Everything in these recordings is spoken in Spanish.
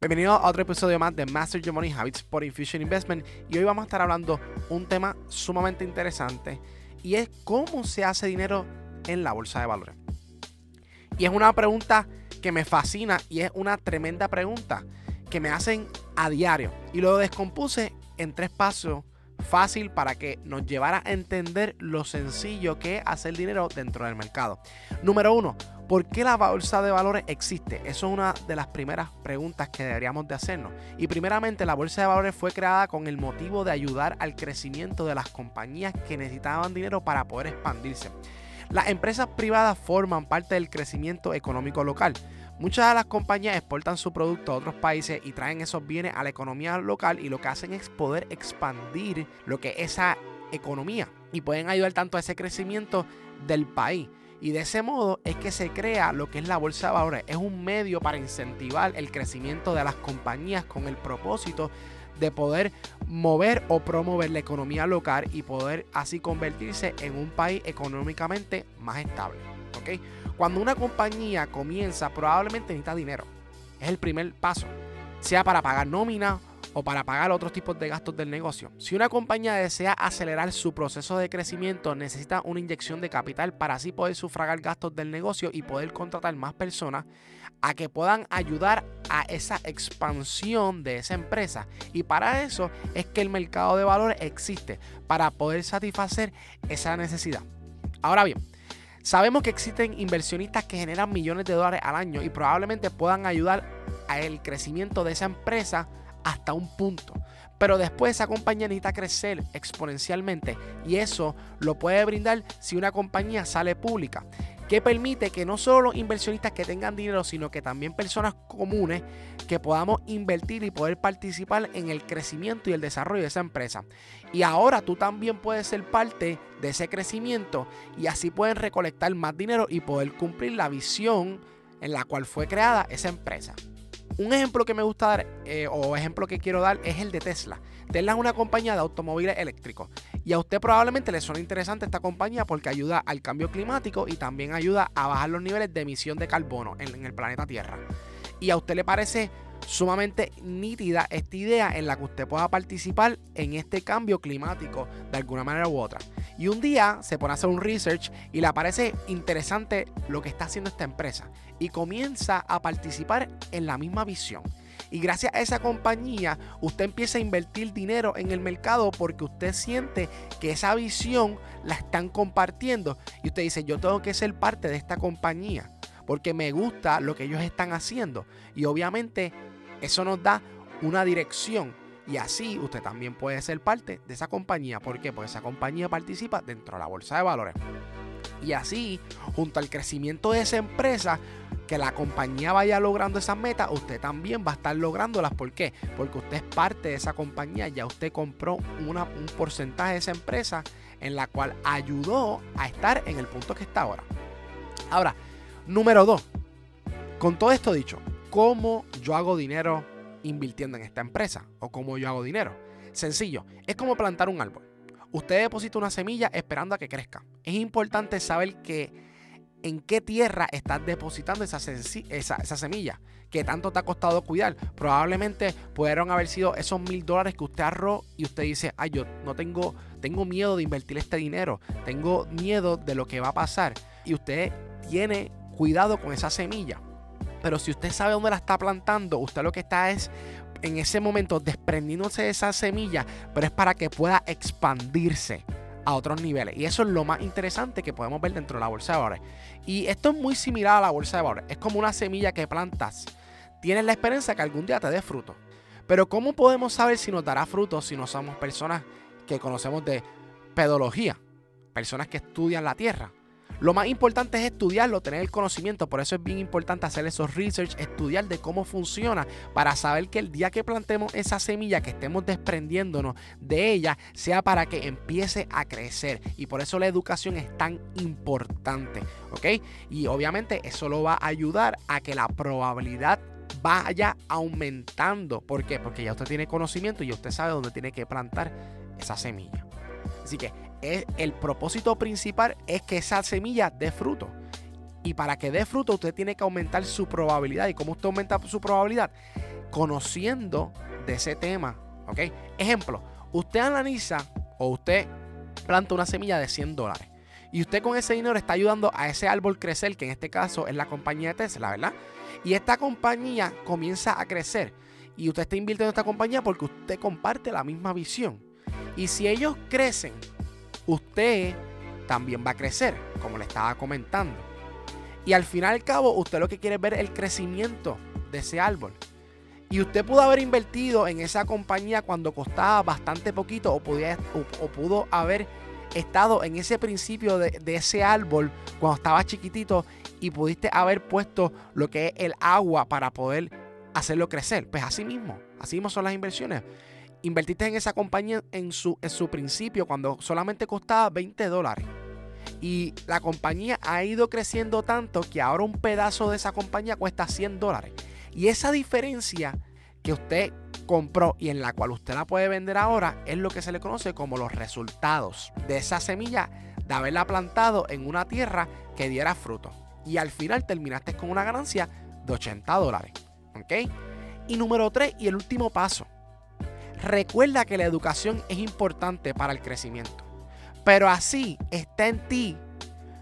Bienvenido a otro episodio más de Master Your Money Habits por Infusion Investment y hoy vamos a estar hablando un tema sumamente interesante y es cómo se hace dinero en la bolsa de valores. Y es una pregunta que me fascina y es una tremenda pregunta que me hacen a diario y lo descompuse en tres pasos fácil para que nos llevara a entender lo sencillo que es hacer dinero dentro del mercado. Número uno, ¿por qué la bolsa de valores existe? Eso es una de las primeras preguntas que deberíamos de hacernos. Y primeramente la bolsa de valores fue creada con el motivo de ayudar al crecimiento de las compañías que necesitaban dinero para poder expandirse. Las empresas privadas forman parte del crecimiento económico local. Muchas de las compañías exportan su producto a otros países y traen esos bienes a la economía local y lo que hacen es poder expandir lo que es esa economía y pueden ayudar tanto a ese crecimiento del país. Y de ese modo es que se crea lo que es la bolsa de valores. Es un medio para incentivar el crecimiento de las compañías con el propósito de poder mover o promover la economía local y poder así convertirse en un país económicamente más estable. Cuando una compañía comienza, probablemente necesita dinero. Es el primer paso. Sea para pagar nómina o para pagar otros tipos de gastos del negocio. Si una compañía desea acelerar su proceso de crecimiento, necesita una inyección de capital para así poder sufragar gastos del negocio y poder contratar más personas a que puedan ayudar a esa expansión de esa empresa. Y para eso es que el mercado de valores existe, para poder satisfacer esa necesidad. Ahora bien, Sabemos que existen inversionistas que generan millones de dólares al año y probablemente puedan ayudar al crecimiento de esa empresa hasta un punto. Pero después esa compañía necesita crecer exponencialmente y eso lo puede brindar si una compañía sale pública que permite que no solo los inversionistas que tengan dinero, sino que también personas comunes que podamos invertir y poder participar en el crecimiento y el desarrollo de esa empresa. Y ahora tú también puedes ser parte de ese crecimiento y así pueden recolectar más dinero y poder cumplir la visión en la cual fue creada esa empresa. Un ejemplo que me gusta dar, eh, o ejemplo que quiero dar, es el de Tesla. Tesla es una compañía de automóviles eléctricos. Y a usted probablemente le suena interesante esta compañía porque ayuda al cambio climático y también ayuda a bajar los niveles de emisión de carbono en, en el planeta Tierra. Y a usted le parece sumamente nítida esta idea en la que usted pueda participar en este cambio climático de alguna manera u otra. Y un día se pone a hacer un research y le parece interesante lo que está haciendo esta empresa y comienza a participar en la misma visión. Y gracias a esa compañía, usted empieza a invertir dinero en el mercado porque usted siente que esa visión la están compartiendo. Y usted dice, yo tengo que ser parte de esta compañía porque me gusta lo que ellos están haciendo. Y obviamente eso nos da una dirección. Y así usted también puede ser parte de esa compañía. ¿Por qué? Porque esa compañía participa dentro de la bolsa de valores. Y así, junto al crecimiento de esa empresa, que la compañía vaya logrando esas metas, usted también va a estar lográndolas. ¿Por qué? Porque usted es parte de esa compañía, ya usted compró una, un porcentaje de esa empresa en la cual ayudó a estar en el punto que está ahora. Ahora, Número 2. Con todo esto dicho, ¿cómo yo hago dinero invirtiendo en esta empresa? ¿O cómo yo hago dinero? Sencillo, es como plantar un árbol. Usted deposita una semilla esperando a que crezca. Es importante saber que en qué tierra estás depositando esa, semilla que tanto te ha costado cuidar. Probablemente pudieron haber sido esos mil dólares que usted ahorró y usted dice, ay, yo no tengo, tengo miedo de invertir este dinero, tengo miedo de lo que va a pasar. Y usted tiene cuidado con esa semilla. Pero si usted sabe dónde la está plantando, usted lo que está es en ese momento desprendiéndose de esa semilla, pero es para que pueda expandirse a otros niveles. Y eso es lo más interesante que podemos ver dentro de la bolsa de valores. Y esto es muy similar a la bolsa de valores. Es como una semilla que plantas. Tienes la esperanza que algún día te dé fruto. Pero ¿cómo podemos saber si nos dará fruto si no somos personas que conocemos de pedología? Personas que estudian la tierra. Lo más importante es estudiarlo, tener el conocimiento. Por eso es bien importante hacer esos research, estudiar de cómo funciona, para saber que el día que plantemos esa semilla, que estemos desprendiéndonos de ella, sea para que empiece a crecer. Y por eso la educación es tan importante. ¿Ok? Y obviamente eso lo va a ayudar a que la probabilidad vaya aumentando. ¿Por qué? Porque ya usted tiene conocimiento y usted sabe dónde tiene que plantar esa semilla. Así que el propósito principal es que esa semilla dé fruto. Y para que dé fruto, usted tiene que aumentar su probabilidad. ¿Y cómo usted aumenta su probabilidad? conociendo de ese tema. ¿Ok? Ejemplo, usted analiza o usted planta una semilla de 100 dólares. Y usted con ese dinero está ayudando a ese árbol crecer, que en este caso es la compañía de Tesla, ¿verdad? Y esta compañía comienza a crecer. Y usted está invirtiendo en esta compañía porque usted comparte la misma visión. Y si ellos crecen, usted también va a crecer, como le estaba comentando. Y al fin y al cabo, usted lo que quiere es ver el crecimiento de ese árbol. Y usted pudo haber invertido en esa compañía cuando costaba bastante poquito o, pudo haber estado en ese principio de, de, ese árbol cuando estaba chiquitito y pudiste haber puesto lo que es el agua para poder hacerlo crecer. Pues así mismo, así mismo son las inversiones. Invertiste en esa compañía en su, principio cuando solamente costaba 20 dólares. Y la compañía ha ido creciendo tanto que ahora un pedazo de esa compañía cuesta 100 dólares. Y esa diferencia que usted compró y en la cual usted la puede vender ahora es lo que se le conoce como los resultados de esa semilla de haberla plantado en una tierra que diera fruto. Y al final terminaste con una ganancia de 80 dólares. ¿Ok? Y número 3 y el último paso. Recuerda que la educación es importante para el crecimiento. Pero así está en ti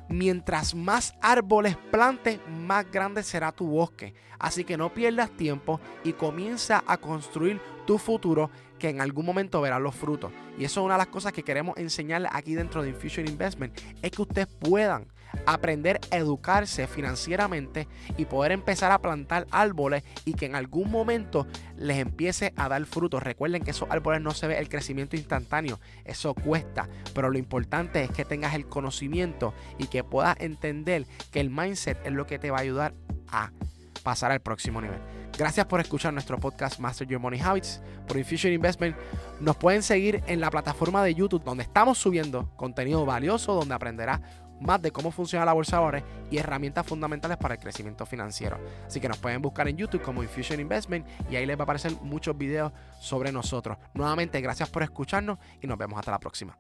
mientras más árboles plantes, más grande será tu bosque. Así que no pierdas tiempo y comienza a construir tu futuro que en algún momento verá los frutos. Y eso es una de las cosas que queremos enseñarles aquí dentro de Infusion Investment, es que ustedes puedan aprender a educarse financieramente y poder empezar a plantar árboles y que en algún momento les empiece a dar frutos. Recuerden que esos árboles no se ve el crecimiento instantáneo, eso cuesta, pero lo importante es que tengas el conocimiento y que puedas entender que el mindset es lo que te va a ayudar a pasar al próximo nivel. Gracias por escuchar nuestro podcast Master Your Money Habits por Infusion Investment. Nos pueden seguir en la plataforma de YouTube donde estamos subiendo contenido valioso donde aprenderás más de cómo funciona la bolsa valores y herramientas fundamentales para el crecimiento financiero. Así que nos pueden buscar en YouTube como Infusion Investment y ahí les va a aparecer muchos videos sobre nosotros. Nuevamente, gracias por escucharnos y nos vemos hasta la próxima.